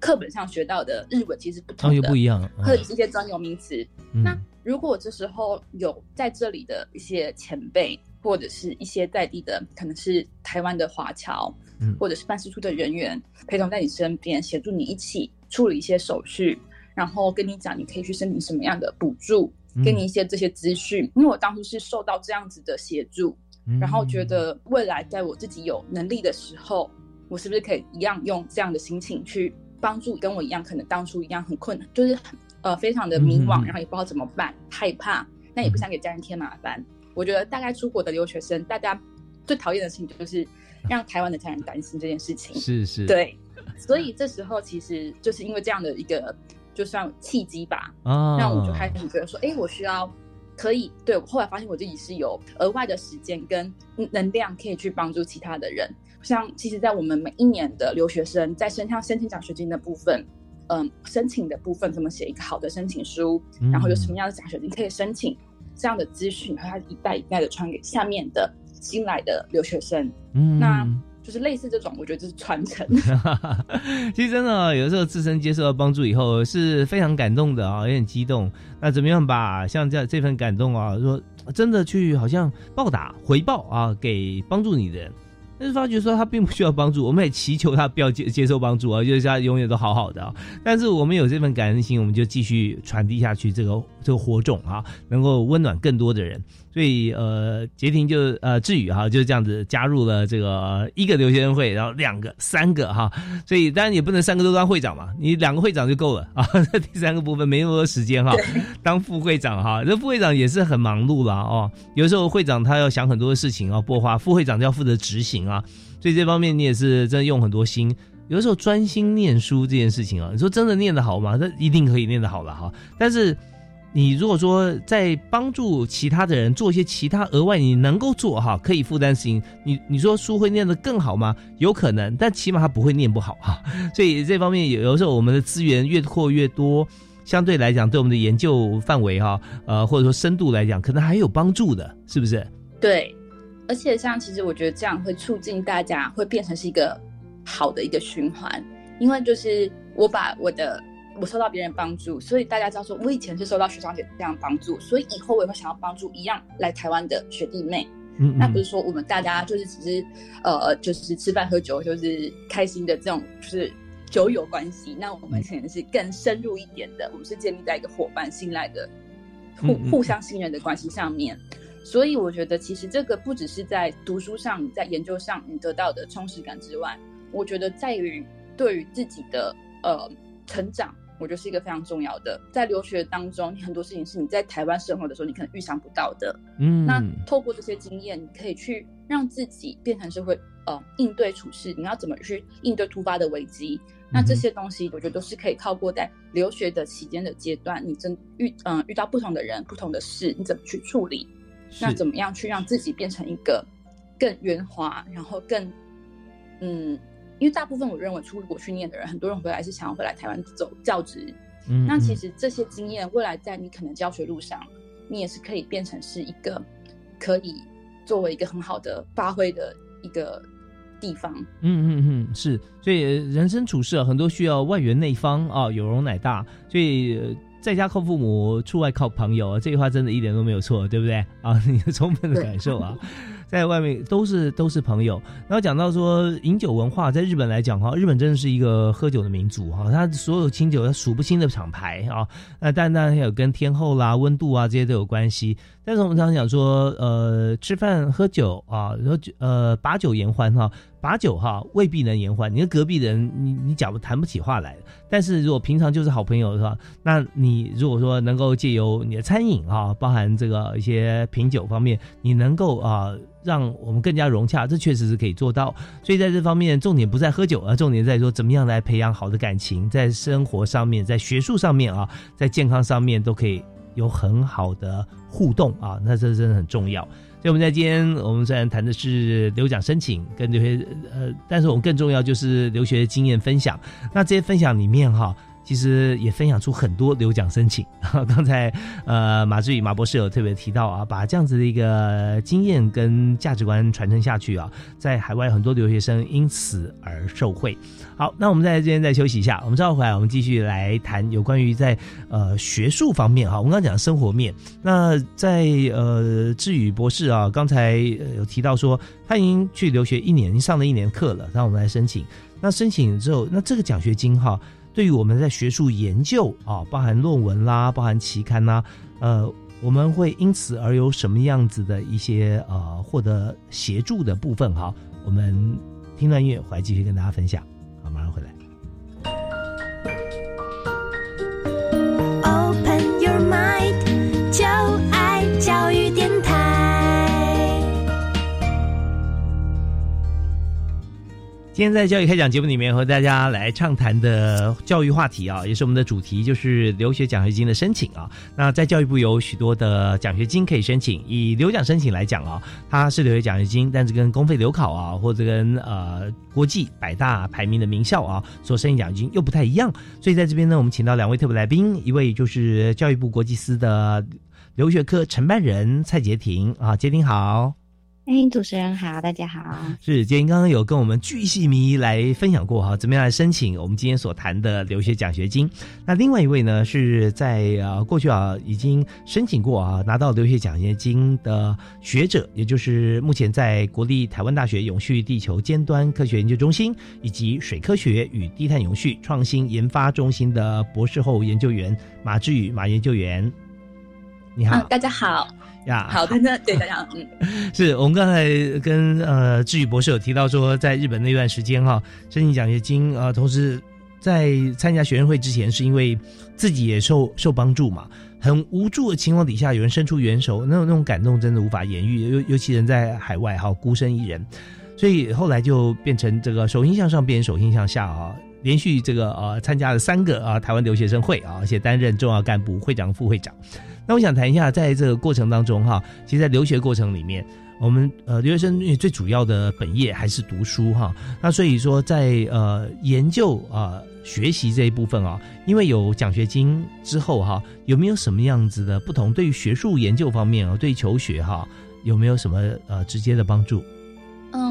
课本上学到的日文其实不同的，不一样，或者一些专有名词。那如果这时候有在这里的一些前辈，或者是一些在地的，可能是台湾的华侨，或者是办事处的人员陪同在你身边，协助你一起处理一些手续，然后跟你讲你可以去申请什么样的补助，给你一些这些资讯。因为我当初是受到这样子的协助，然后觉得未来在我自己有能力的时候，我是不是可以一样用这样的心情去。帮助跟我一样，可能当初一样很困难，就是呃非常的迷惘，然后也不知道怎么办，害怕，那也不想给家人添麻烦。我觉得大概出国的留学生，大家最讨厌的事情就是让台湾的家人担心这件事情。是是，对。所以这时候其实就是因为这样的一个就算契机吧，让我就开始觉得说，哎，我需要可以对我后来发现我自己是有额外的时间跟能量可以去帮助其他的人。像其实，在我们每一年的留学生在申请申请奖学金的部分，嗯，申请的部分怎么写一个好的申请书，然后有什么样的奖学金可以申请，这样的资讯，然后他一代一代的传给下面的新来的留学生，嗯，那就是类似这种，我觉得这是传承。其实真的，有的时候自身接受到帮助以后是非常感动的啊，有点激动。那怎么样把像这这份感动啊，说真的去好像报答回报啊，给帮助你的人。但是发觉说他并不需要帮助，我们也祈求他不要接接受帮助啊，就是他永远都好好的啊。但是我们有这份感恩心，我们就继续传递下去这个这个火种啊，能够温暖更多的人。所以呃，杰廷就呃志宇哈就是这样子加入了这个一个留学生会，然后两个、三个哈。所以当然也不能三个都当会长嘛，你两个会长就够了啊。第三个部分没那么多时间哈，当副会长哈，这副会长也是很忙碌啦哦。有时候会长他要想很多的事情啊，拨花副会长就要负责执行啊。所以这方面你也是真的用很多心。有的时候专心念书这件事情啊，你说真的念得好吗？那一定可以念得好了哈。但是。你如果说在帮助其他的人做一些其他额外你能够做哈可以负担事情，你你说书会念得更好吗？有可能，但起码他不会念不好哈。所以这方面有有时候我们的资源越扩越多，相对来讲对我们的研究范围哈呃或者说深度来讲，可能还有帮助的，是不是？对，而且像其实我觉得这样会促进大家会变成是一个好的一个循环，因为就是我把我的。我受到别人帮助，所以大家知道说，我以前是受到学长姐这样帮助，所以以后我也会想要帮助一样来台湾的学弟妹。嗯，那不是说我们大家就是只是呃，就是吃饭喝酒，就是开心的这种，就是酒友关系。那我们可能是更深入一点的，我们是建立在一个伙伴信赖的互互相信任的关系上面。所以我觉得，其实这个不只是在读书上、在研究上你得到的充实感之外，我觉得在于对于自己的呃成长。我觉得是一个非常重要的，在留学当中，很多事情是你在台湾生活的时候你可能预想不到的。嗯，那透过这些经验，你可以去让自己变成是会呃应对处事，你要怎么去应对突发的危机？那这些东西，我觉得都是可以靠过在留学的期间的阶段，你真遇嗯遇到不同的人、不同的事，你怎么去处理？那怎么样去让自己变成一个更圆滑，然后更嗯。因为大部分我认为出国去念的人，很多人回来是想要回来台湾走教职。嗯，那其实这些经验，未来在你可能教学路上，你也是可以变成是一个可以作为一个很好的发挥的一个地方。嗯嗯嗯，是。所以人生处事啊，很多需要外圆内方啊，有容乃大。所以在家靠父母，出外靠朋友，这句话真的一点都没有错，对不对？啊，你的充分的感受啊。在外面都是都是朋友。然后讲到说饮酒文化，在日本来讲哈，日本真的是一个喝酒的民族哈，它所有清酒它数不清的厂牌啊。那但然有跟天后啦、温度啊这些都有关系。但是我们常常讲说，呃，吃饭喝酒啊，然后呃把酒言欢哈，把酒哈未必能言欢。你的隔壁人，你你讲不谈不起话来。但是如果平常就是好朋友是吧？那你如果说能够借由你的餐饮啊，包含这个一些品酒方面，你能够啊让我们更加融洽，这确实是可以做到。所以在这方面，重点不在喝酒，而重点在说怎么样来培养好的感情，在生活上面，在学术上面啊，在健康上面都可以。有很好的互动啊，那这真的很重要。所以我们在今天，我们虽然谈的是留奖申请跟留学，呃，但是我们更重要就是留学经验分享。那这些分享里面哈。其实也分享出很多留奖申请。刚才呃马志宇马博士有特别提到啊，把这样子的一个经验跟价值观传承下去啊，在海外很多留学生因此而受惠。好，那我们在这边再休息一下，我们稍后回来，我们继续来谈有关于在呃学术方面哈，我们刚刚讲生活面。那在呃志宇博士啊，刚才有提到说他已经去留学一年，上了一年课了，让我们来申请。那申请之后，那这个奖学金哈。对于我们在学术研究啊，包含论文啦，包含期刊呐，呃，我们会因此而有什么样子的一些呃获得协助的部分哈？我们听段音乐回来继续跟大家分享。今天在教育开讲节目里面和大家来畅谈的教育话题啊，也是我们的主题，就是留学奖学金的申请啊。那在教育部有许多的奖学金可以申请，以留奖申请来讲啊，它是留学奖学金，但是跟公费留考啊，或者跟呃国际百大排名的名校啊所申请奖学金又不太一样。所以在这边呢，我们请到两位特别来宾，一位就是教育部国际司的留学科承办人蔡杰婷啊，杰婷好。哎，主持人好，大家好。是今天刚刚有跟我们巨细迷来分享过哈，怎么样来申请我们今天所谈的留学奖学金？那另外一位呢，是在啊过去啊已经申请过啊拿到留学奖学金的学者，也就是目前在国立台湾大学永续地球尖端科学研究中心以及水科学与低碳永续创新研发中心的博士后研究员马志宇马研究员。你好，大家好。呀，好的，那对大家，嗯，是我们刚才跟呃志宇博士有提到说，在日本那段时间哈，申请奖学金啊，同时在参加学生会之前，是因为自己也受受帮助嘛，很无助的情况底下，有人伸出援手，那种那种感动真的无法言喻，尤尤其人在海外哈，孤身一人，所以后来就变成这个手心向上变成手心向下啊，连续这个呃参加了三个啊台湾留学生会啊，而且担任重要干部、会长、副会长。那我想谈一下，在这个过程当中，哈，其实，在留学过程里面，我们呃留学生最主要的本业还是读书，哈。那所以说，在呃研究啊学习这一部分啊，因为有奖学金之后，哈，有没有什么样子的不同？对于学术研究方面啊，对求学哈，有没有什么呃直接的帮助？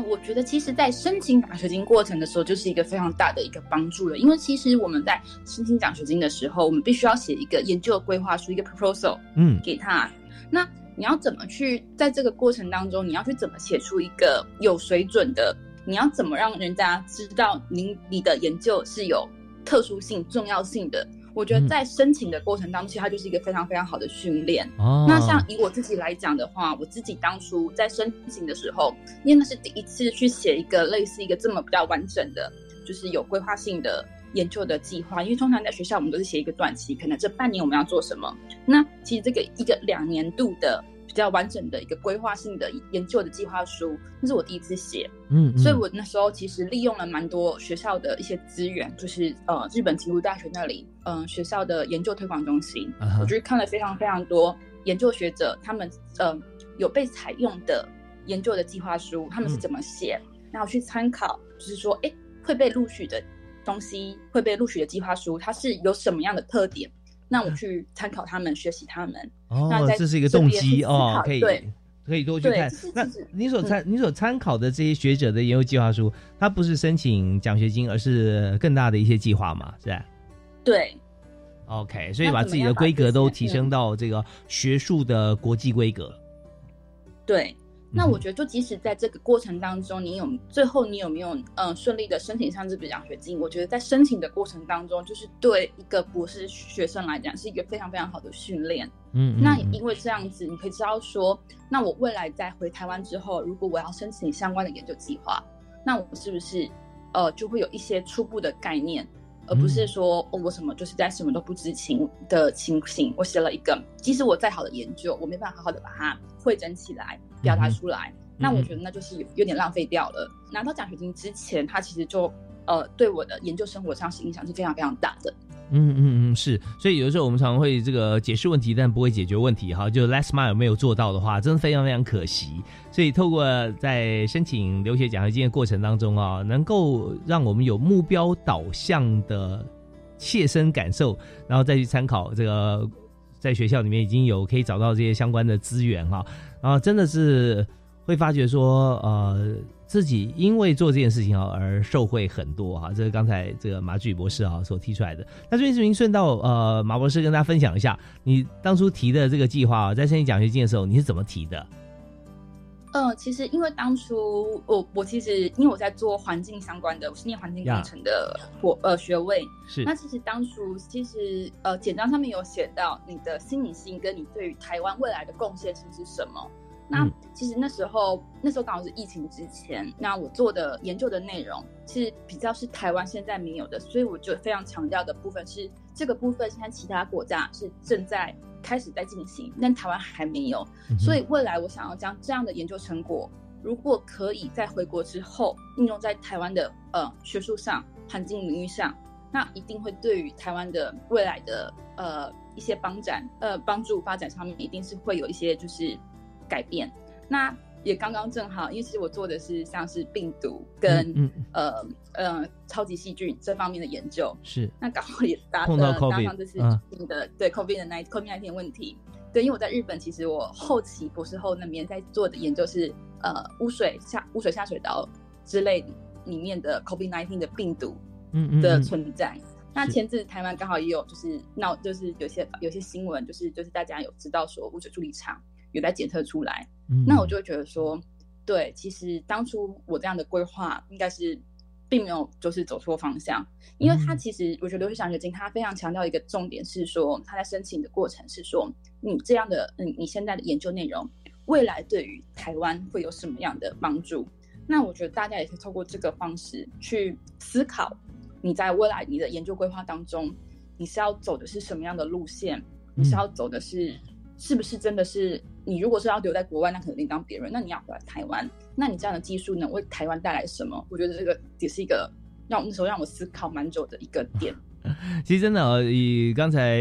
嗯，我觉得其实，在申请奖学金过程的时候，就是一个非常大的一个帮助了。因为其实我们在申请奖学金的时候，我们必须要写一个研究规划书，一个 proposal，嗯，给他。那你要怎么去在这个过程当中，你要去怎么写出一个有水准的？你要怎么让人家知道您你的研究是有特殊性、重要性的？我觉得在申请的过程当中，其实它就是一个非常非常好的训练。哦，那像以我自己来讲的话，我自己当初在申请的时候，因为那是第一次去写一个类似一个这么比较完整的，就是有规划性的研究的计划。因为通常在学校我们都是写一个短期，可能这半年我们要做什么。那其实这个一个两年度的。比较完整的一个规划性的研究的计划书，那是我第一次写，嗯，所以我那时候其实利用了蛮多学校的一些资源，就是呃日本京都大学那里，嗯学校的研究推广中心，我就是看了非常非常多研究学者他们呃有被采用的研究的计划书，他们是怎么写，然后去参考，就是说哎会被录取的东西，会被录取的计划书，它是有什么样的特点。那我去参考他们，学习他们。哦，这是一个动机哦，可以，可以多去看。那你所参你所参考的这些学者的研究计划书，它不是申请奖学金，而是更大的一些计划嘛？是吧？对。OK，所以把自己的规格都提升到这个学术的国际规格。对。那我觉得，就即使在这个过程当中，你有最后你有没有嗯顺利的申请上这笔奖学金？我觉得在申请的过程当中，就是对一个博士学生来讲是一个非常非常好的训练。嗯，那因为这样子，你可以知道说，那我未来在回台湾之后，如果我要申请相关的研究计划，那我是不是呃就会有一些初步的概念？而不是说哦，我什么就是在什么都不知情的情形，我写了一个，即使我再好的研究，我没办法好好的把它汇整起来，表达出来，那我觉得那就是有点浪费掉了。拿到奖学金之前，他其实就呃对我的研究生活上是影响是非常非常大的。嗯嗯嗯，是，所以有的时候我们常常会这个解释问题，但不会解决问题哈。就 last mile 没有做到的话，真的非常非常可惜。所以透过在申请留学奖学金的过程当中啊，能够让我们有目标导向的切身感受，然后再去参考这个在学校里面已经有可以找到这些相关的资源哈，啊真的是会发觉说呃。自己因为做这件事情啊而受惠很多哈，这是刚才这个马志宇博士啊所提出来的。那这边是您顺道呃马博士跟大家分享一下，你当初提的这个计划啊，在申请奖学金的时候你是怎么提的？嗯，其实因为当初我我其实因为我在做环境相关的，我是念环境工程的博呃学位，是那其实当初其实呃简章上面有写到你的心理性跟你对于台湾未来的贡献其实是什么。那其实那时候，那时候刚好是疫情之前，那我做的研究的内容是比较是台湾现在没有的，所以我就非常强调的部分是这个部分，现在其他国家是正在开始在进行，但台湾还没有。所以未来我想要将这样的研究成果，如果可以在回国之后应用在台湾的呃学术上、环境领域上，那一定会对于台湾的未来的呃一些帮展呃帮助发展上面，一定是会有一些就是。改变，那也刚刚正好，因为其实我做的是像是病毒跟呃呃超级细菌这方面的研究，是。那刚好也搭碰到 COVID 这是新的对 COVID 的那 COVID 那天问题，对，因为我在日本，其实我后期博士后那边在做的研究是呃污水下污水下水道之类里面的 COVID nineteen 的病毒的存在。那前次台湾刚好也有就是闹，就是有些有些新闻，就是就是大家有知道说污水处理厂。有在检测出来，那我就会觉得说，对，其实当初我这样的规划应该是并没有就是走错方向，因为他其实我觉得留学奖学金他非常强调一个重点是说，他在申请的过程是说，你这样的嗯你现在的研究内容，未来对于台湾会有什么样的帮助？那我觉得大家也可以透过这个方式去思考，你在未来你的研究规划当中，你是要走的是什么样的路线？你是要走的是是不是真的是？你如果是要留在国外，那可能另当别人。那你要回来台湾，那你这样的技术能为台湾带来什么？我觉得这个也是一个让我那时候让我思考蛮久的一个点。其实真的，以刚才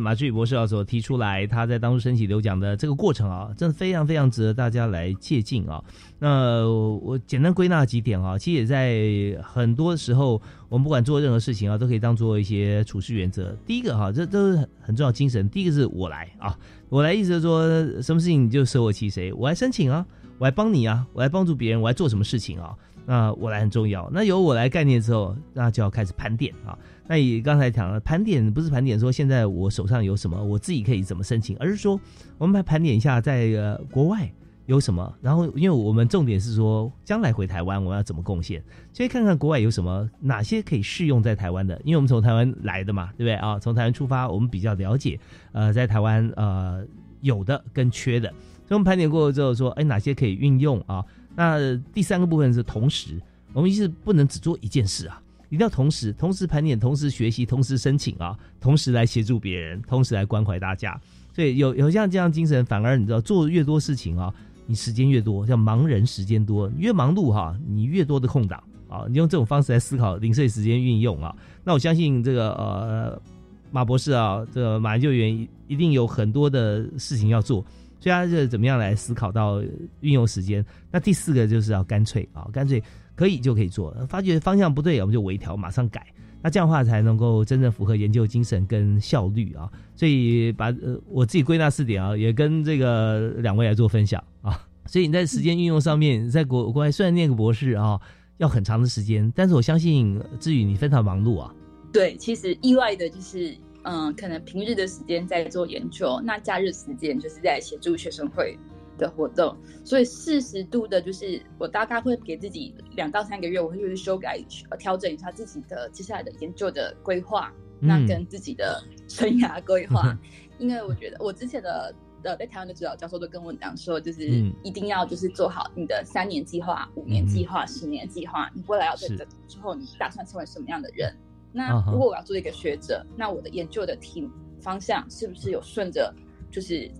马志宇博士啊所提出来，他在当初申请留奖的这个过程啊，真的非常非常值得大家来借鉴啊。那我简单归纳几点啊，其实也在很多时候，我们不管做任何事情啊，都可以当做一些处事原则。第一个哈，这都是很很重要精神。第一个是我来啊，我来意思是说，什么事情你就舍我其谁，我来申请啊，我来帮你啊，我来帮助别人，我来做什么事情啊？那我来很重要。那有我来概念之后，那就要开始盘点啊。那以刚才讲了，盘点不是盘点说现在我手上有什么，我自己可以怎么申请，而是说我们来盘点一下在呃国外有什么。然后，因为我们重点是说将来回台湾我要怎么贡献，所以看看国外有什么，哪些可以适用在台湾的。因为我们从台湾来的嘛，对不对啊？从台湾出发，我们比较了解呃在台湾呃有的跟缺的。所以我们盘点过之后说，哎，哪些可以运用啊？那第三个部分是同时，我们是不能只做一件事啊，一定要同时，同时盘点，同时学习，同时申请啊，同时来协助别人，同时来关怀大家。所以有有像这样精神，反而你知道做越多事情啊，你时间越多，叫忙人时间多，越忙碌哈，你越多的空档啊，你用这种方式来思考零碎时间运用啊，那我相信这个呃马博士啊，这个马研究员一定有很多的事情要做。所以他是怎么样来思考到运用时间？那第四个就是要干脆啊，干脆可以就可以做，发觉方向不对，我们就微调，马上改。那这样的话才能够真正符合研究精神跟效率啊。所以把呃我自己归纳四点啊，也跟这个两位来做分享啊。所以你在时间运用上面，在国国外虽然念个博士啊，要很长的时间，但是我相信至于你非常忙碌啊。对，其实意外的就是。嗯，可能平日的时间在做研究，那假日时间就是在协助学生会的活动，所以四十度的，就是我大概会给自己两到三个月，我会去修改、调整一下自己的接下来的研究的规划，那跟自己的生涯规划，因为我觉得我之前的呃在台湾的指导教授都跟我讲说，就是一定要就是做好你的三年计划、五年计划、十年计划，你未来要在这之后你打算成为什么样的人？那如果我要做一个学者，那我的研究的题方向是不是有顺着就是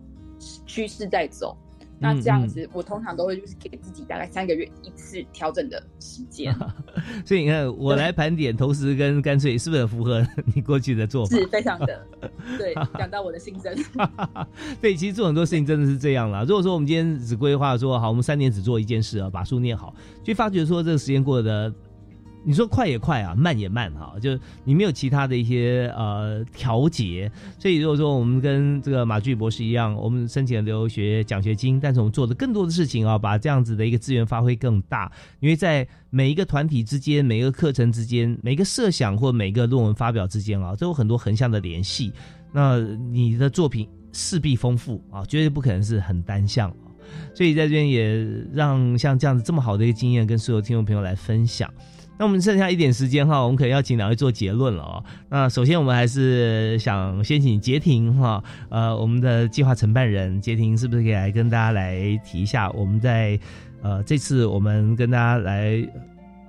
趋势在走？那这样子，我通常都会就是给自己大概三个月一次调整的时间。所以你看，我来盘点同时跟干脆是不是很符合你过去的做法？是非常的。对，讲到我的心声。对，其实做很多事情真的是这样啦。如果说我们今天只规划说好，我们三年只做一件事啊，把书念好，就发觉说这个时间过得。你说快也快啊，慢也慢哈，就你没有其他的一些呃调节，所以如果说我们跟这个马俊博士一样，我们申请了留学奖学金，但是我们做的更多的事情啊，把这样子的一个资源发挥更大，因为在每一个团体之间、每一个课程之间、每个设想或每个论文发表之间啊，都有很多横向的联系。那你的作品势必丰富啊，绝对不可能是很单向。所以在这边也让像这样子这么好的一个经验，跟所有听众朋友来分享。那我们剩下一点时间哈，我们可能要请两位做结论了哦。那首先我们还是想先请杰婷哈，呃，我们的计划承办人杰婷是不是可以来跟大家来提一下，我们在呃这次我们跟大家来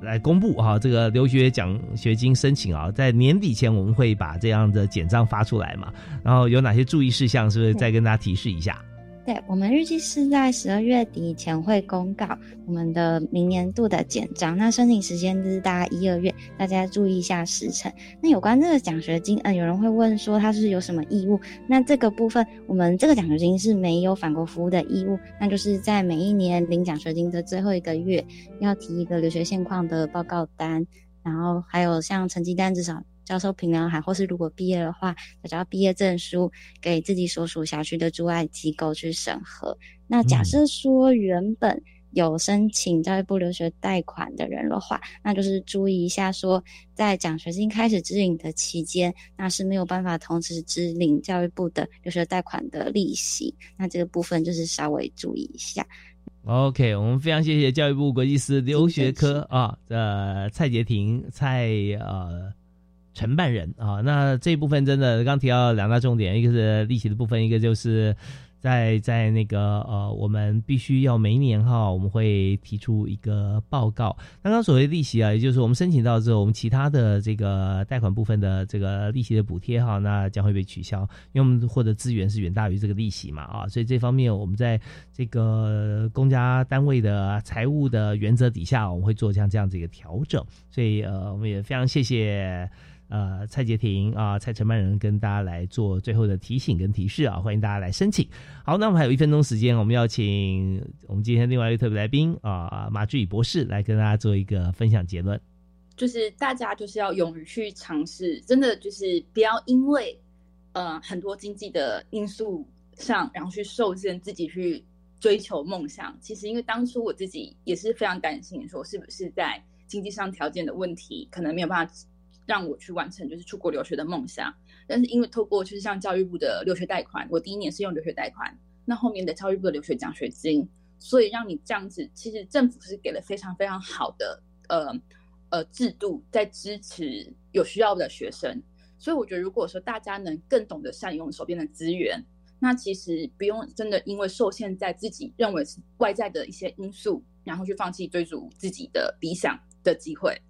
来公布哈这个留学奖学金申请啊，在年底前我们会把这样的简章发出来嘛，然后有哪些注意事项，是不是再跟大家提示一下？对我们预计是在十二月底前会公告我们的明年度的简章，那申请时间就是大概一二月，大家注意一下时辰。那有关这个奖学金，嗯，有人会问说它是有什么义务？那这个部分，我们这个奖学金是没有返国服务的义务，那就是在每一年领奖学金的最后一个月，要提一个留学现况的报告单，然后还有像成绩单至少。教授评量函，或是如果毕业的话，再交毕业证书给自己所属辖区的驻外机构去审核。那假设说原本有申请教育部留学贷款的人的话，那就是注意一下，说在奖学金开始支领的期间，那是没有办法同时支领教育部的留学贷款的利息。那这个部分就是稍微注意一下。OK，我们非常谢谢教育部国际司留学科啊呃蔡杰婷蔡呃。承办人啊，那这一部分真的刚提到两大重点，一个是利息的部分，一个就是在在那个呃，我们必须要每一年哈，我们会提出一个报告。刚刚所谓利息啊，也就是我们申请到之后，我们其他的这个贷款部分的这个利息的补贴哈，那将会被取消，因为我们获得资源是远大于这个利息嘛啊，所以这方面我们在这个公家单位的财务的原则底下，我们会做这样这样子一个调整。所以呃，我们也非常谢谢。呃，蔡杰婷啊，蔡承办人跟大家来做最后的提醒跟提示啊，欢迎大家来申请。好，那我们还有一分钟时间，我们要请我们今天另外一位特别来宾啊，马志宇博士来跟大家做一个分享结论。就是大家就是要勇于去尝试，真的就是不要因为呃很多经济的因素上，然后去受限自己去追求梦想。其实因为当初我自己也是非常担心，说是不是在经济上条件的问题，可能没有办法。让我去完成就是出国留学的梦想，但是因为透过就是像教育部的留学贷款，我第一年是用留学贷款，那后面的教育部的留学奖学金，所以让你这样子，其实政府是给了非常非常好的呃呃制度在支持有需要的学生，所以我觉得如果说大家能更懂得善用手边的资源，那其实不用真的因为受限在自己认为是外在的一些因素，然后去放弃追逐自己的理想的机会。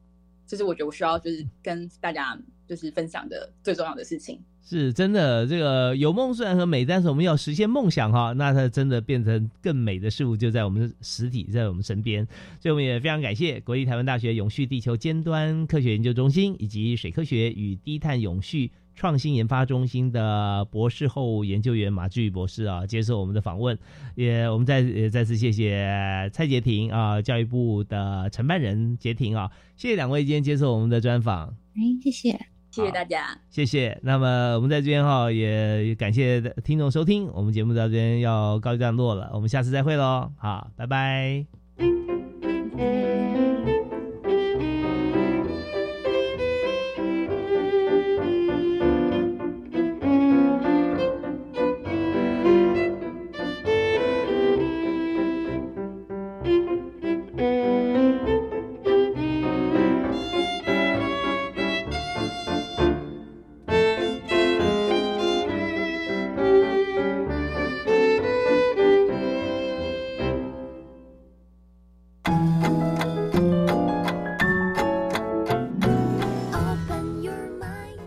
就是我觉得我需要就是跟大家就是分享的最重要的事情。是真的，这个有梦虽然很美，但是我们要实现梦想哈，那它真的变成更美的事物就在我们实体，在我们身边。所以我们也非常感谢国立台湾大学永续地球尖端科学研究中心以及水科学与低碳永续。创新研发中心的博士后研究员马志宇博士啊，接受我们的访问，也我们再也再次谢谢蔡杰婷啊，教育部的承办人杰婷啊，谢谢两位今天接受我们的专访。哎，谢谢，谢谢大家，谢谢。那么我们在这边哈，也感谢听众收听，我们节目到这边要告一段落了，我们下次再会喽，好，拜拜。